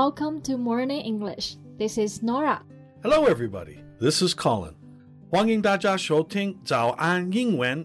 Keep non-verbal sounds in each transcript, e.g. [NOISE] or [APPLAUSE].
Welcome to Morning English. This is Norah. Hello, everybody. This is Colin. 欢迎大家收听早安英文。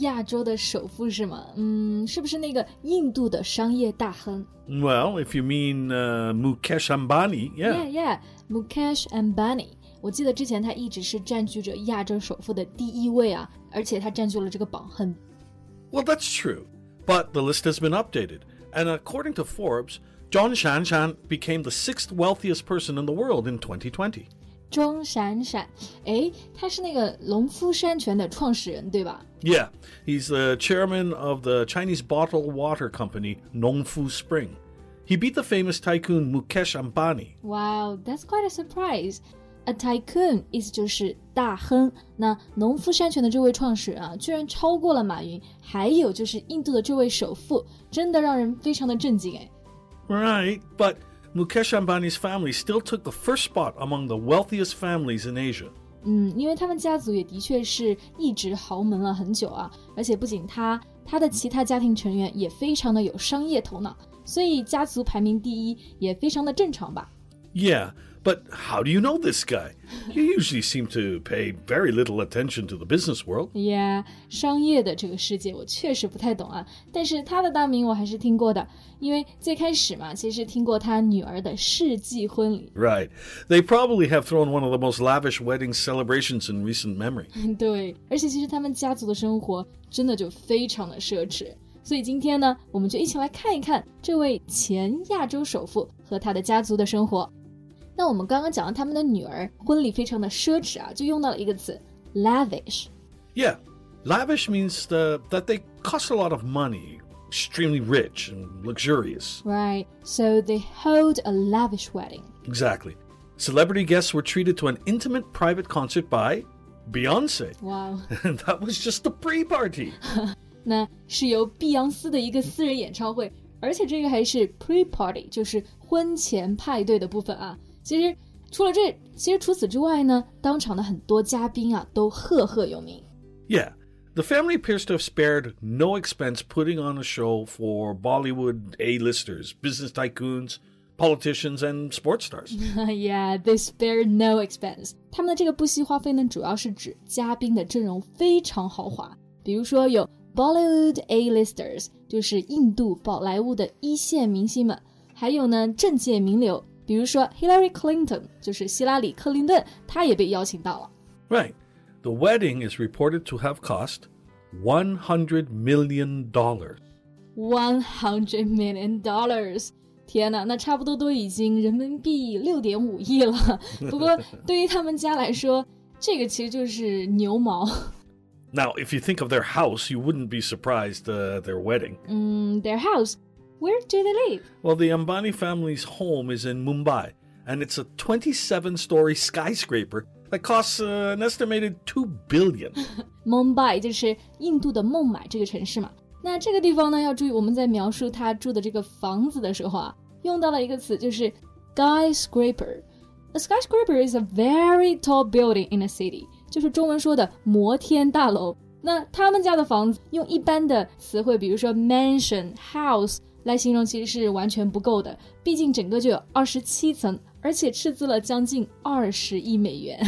亚洲的首富是吗？嗯，是不是那个印度的商业大亨？Well, if you mean、uh, Mukesh Ambani, yeah, yeah, yeah, Mukesh Ambani. 我记得之前他一直是占据着亚洲首富的第一位啊，而且他占据了这个榜很。Well, that's true, but the list has been updated, and according to Forbes, Zhong Shanshan became the sixth wealthiest person in the world in 2020. 钟闪闪。诶，他是那个农夫山泉的创始人对吧？ Yeah, he's the chairman of the Chinese bottled water company Nongfu Spring. He beat the famous tycoon Mukesh Ambani. Wow, that's quite a surprise. A tycoon 意思就是大亨。那农夫山泉的这位创始人啊，居然超过了马云，还有就是印度的这位首富，真的让人非常的震惊哎。 Right, but Mukesh Ambani's family still took the first spot among the wealthiest families in Asia. 嗯，因为他们家族也的确是一直豪门了很久啊，而且不仅他，他的其他家庭成员也非常的有商业头脑，所以家族排名第一也非常的正常吧。 Yeah, but how do you know this guy? You usually seem to pay very little attention to the business world. Yeah，商业的这个世界我确实不太懂啊，但是他的大名我还是听过的，因为最开始嘛，其实听过他女儿的世纪婚礼。 Right. They probably have thrown one of the most lavish wedding celebrations in recent memory. [LAUGHS] 对，而且其实他们家族的生活真的就非常的奢侈。所以今天呢，我们就一起来看一看这位前亚洲首富和他的家族的生活。 那我们刚刚讲到他们的女儿婚礼非常的奢侈啊，就用到了一个词 lavish。 Yeah, lavish means the, that they cost a lot of money, extremely rich and luxurious. Right, so they hold a lavish wedding. Exactly. Celebrity guests were treated to an intimate private concert by Beyonce. 哇哦， And [LAUGHS] that was just the pre party. [LAUGHS] 那是由碧昂斯的一个私人演唱会，而且这个还是 pre-party，就是婚前派对的部分啊。 其实除了这，其实除此之外呢，当场的很多嘉宾啊都赫赫有名。 Yeah. The family appears to have spared no expense putting on a show for Bollywood A-listers, business tycoons, politicians, and sports stars. [LAUGHS] yeah, they spared no expense。他们的这个不惜花费呢，主要是指嘉宾的阵容非常豪华，比如说有 Bollywood A-listers，就是印度宝莱坞的一线明星们，还有呢政界名流， 比如说 Hillary Clinton，就是希拉里·克林顿，她也被邀请到了。 Right. The wedding is reported to have cost $100 million. One hundred million dollars，天哪，那差不多都已经人民币六点五亿了。不过对于他们家来说，这个其实就是牛毛。 Now, [LAUGHS] if you think of their house, you wouldn't be surprised uh, their wedding. 嗯，their house. Where do they live? Well, the Ambani family's home is in Mumbai, and it's a 27 story skyscraper that costs uh, an estimated 2 billion. [LAUGHS] Mumbai 就是印度的孟买这个城市嘛。那这个地方呢，要注意我们在描述他住的这个房子的时候啊，用到了一个词，就是 skyscraper。A skyscraper is a very tall building in a city，就是中文说的摩天大楼。那他们家的房子用一般的词汇，比如说 mansion、house 来形容，其实是完全不够的。毕竟整个就有二十七层，而且斥资了将近二十亿美元。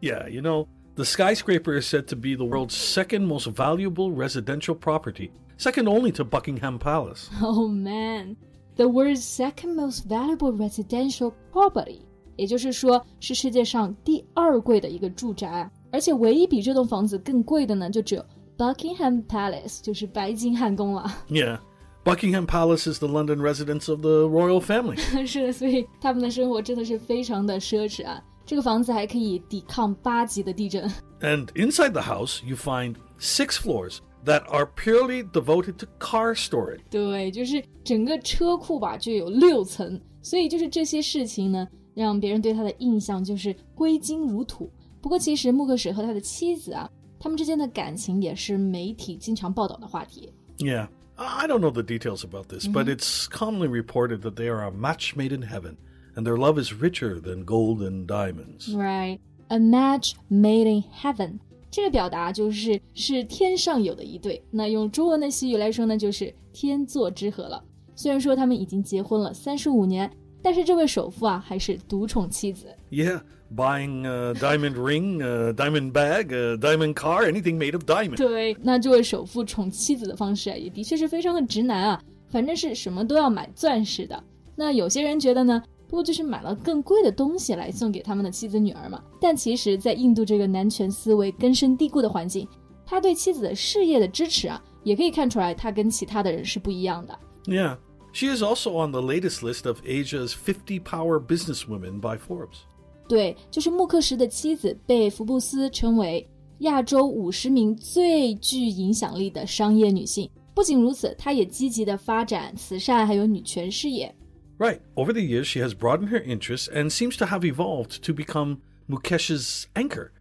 Yeah, [LAUGHS] you know, the skyscraper is said to be the world's second most valuable residential property, second only to Buckingham Palace. [LAUGHS] Oh man, the world's second most valuable residential property，也就是说是世界上第二贵的一个住宅啊。而且唯一比这栋房子更贵的呢，就只有 Buckingham Palace，就是白金汉宫了。 Yeah. Buckingham Palace is the London residence of the royal family. [LAUGHS] 是的，所以他们的生活真的是非常的奢侈啊。这个房子还可以抵抗八级的地震。 And inside the house, you find six floors that are purely devoted to car storage. 对，就是整个车库吧，就有六层，所以就是这些事情呢， 让别人对他的印象就是挥金如土。不过，其实穆克什和他的妻子啊，他们之间的感情也是媒体经常报道的话题。 Yeah. I don't know the details about this, but Mm-hmm. it's commonly reported that they are a match made in heaven, and their love is richer than gold and diamonds. Right, a match made in heaven。这个表达就是是天上有的一对。那用中文的习语来说呢，就是天作之合了。虽然说他们已经结婚了三十五年，但是这位首富啊还是独宠妻子。 Yeah, buying a diamond ring, a diamond bag, a diamond car, anything made of diamond. 对，那这位首富宠妻子的方式啊，也的确是非常的直男啊，反正是什么都要买钻石的。那有些人觉得呢，不过就是买了更贵的东西来送给他们的妻子女儿嘛。但其实，在印度这个男权思维根深蒂固的环境，他对妻子的事业的支持啊，也可以看出来他跟其他的人是不一样的。 Yeah. She is also on the latest list of Asia's 50 power businesswomen by Forbes. 对，就是穆克什的妻子被福布斯称为亚洲五十名最具影响力的商业女性。不仅如此，她也积极的发展慈善还有女权事业。 Right. Over the years, she has broadened her interests and seems to have evolved to become Mukesh's anchor.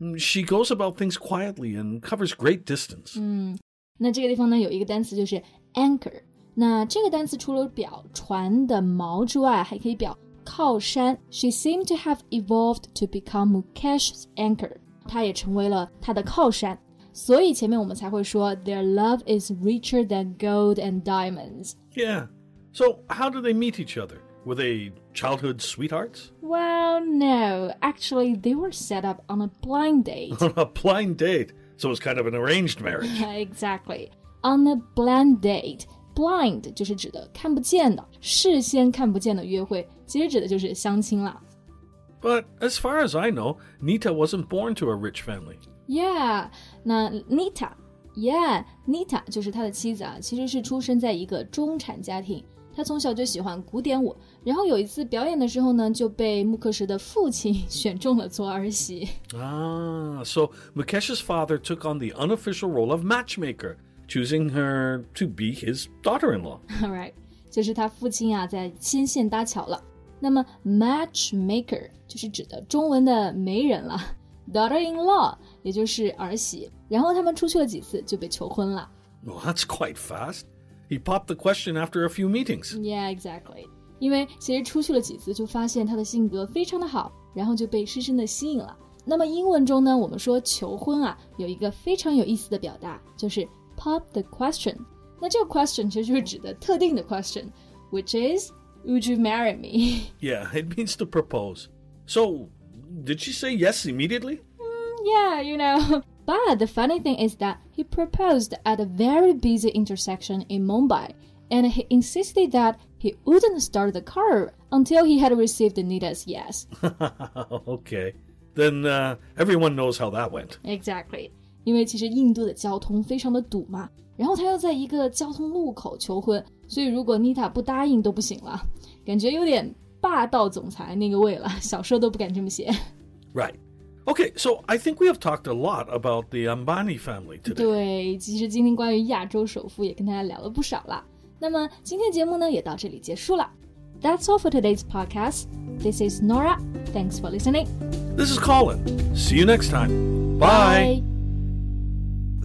Mm, She goes about things quietly and covers great distance. 那这个地方呢，有一个单词就是 anchor。那这个单词除了表船的锚之外，还可以表 靠山。She seemed to have evolved to become Mukesh's anchor。她也成为了他的靠山。所以前面我们才会说，Their love is richer than gold and diamonds。 Yeah. So, how do they meet each other? Were they childhood sweethearts? Well, no. Actually, they were set up on a blind date. [LAUGHS] On a blind date. So it's kind of an arranged marriage. [LAUGHS] exactly. On a blind date. Blind 就是指的看不见的，事先看不见的约会，其实指的就是相亲啦。 But as far as I know, Nita wasn't born to a rich family. Yeah，那 Nita，Yeah，Nita 就是他的妻子啊，其实是出生在一个中产家庭。她从小就喜欢古典舞，然后有一次表演的时候呢，就被穆克什的父亲选中了做儿媳。 Ah, so [LAUGHS] Mukesh's father took on the unofficial role of matchmaker, choosing her to be his daughter in law. [LAUGHS] Alright，就是他父亲啊在牵线搭桥了。那么 matchmaker 就是指的中文的媒人了，daughter-in-law [LAUGHS] 也就是儿媳。然后他们出去了几次就被求婚了。 Well, that's quite fast. He popped the question after a few meetings. Yeah, exactly. 因为其实出去了几次，就发现他的性格非常的好，然后就被深深的吸引了。那么英文中呢，我们说求婚啊，有一个非常有意思的表达，就是 pop the question。那这个 question 其实就是指的特定的 question，which is Would you marry me？ [LAUGHS] Yeah, it means to propose. So, did she say yes immediately? Yeah, you know. But the funny thing is that he proposed at a very busy intersection in Mumbai, and he insisted that he wouldn't start the car until he had received Nita's yes. [LAUGHS] okay. Then uh, everyone knows how that went. Exactly. 因为其实印度的交通非常的堵嘛。然后他又在一个交通路口求婚，所以如果妮塔不答应都不行了，感觉有点霸道总裁那个味了，小说都不敢这么写。Right. Okay, so I think we have talked a lot about the Ambani family today. 对，其实今天关于亚洲首富也跟大家聊了不少了。那么今天节目呢也到这里结束了。That's all for today's podcast. This is Norah. Thanks for listening. This is Colin. See you next time. Bye. Bye.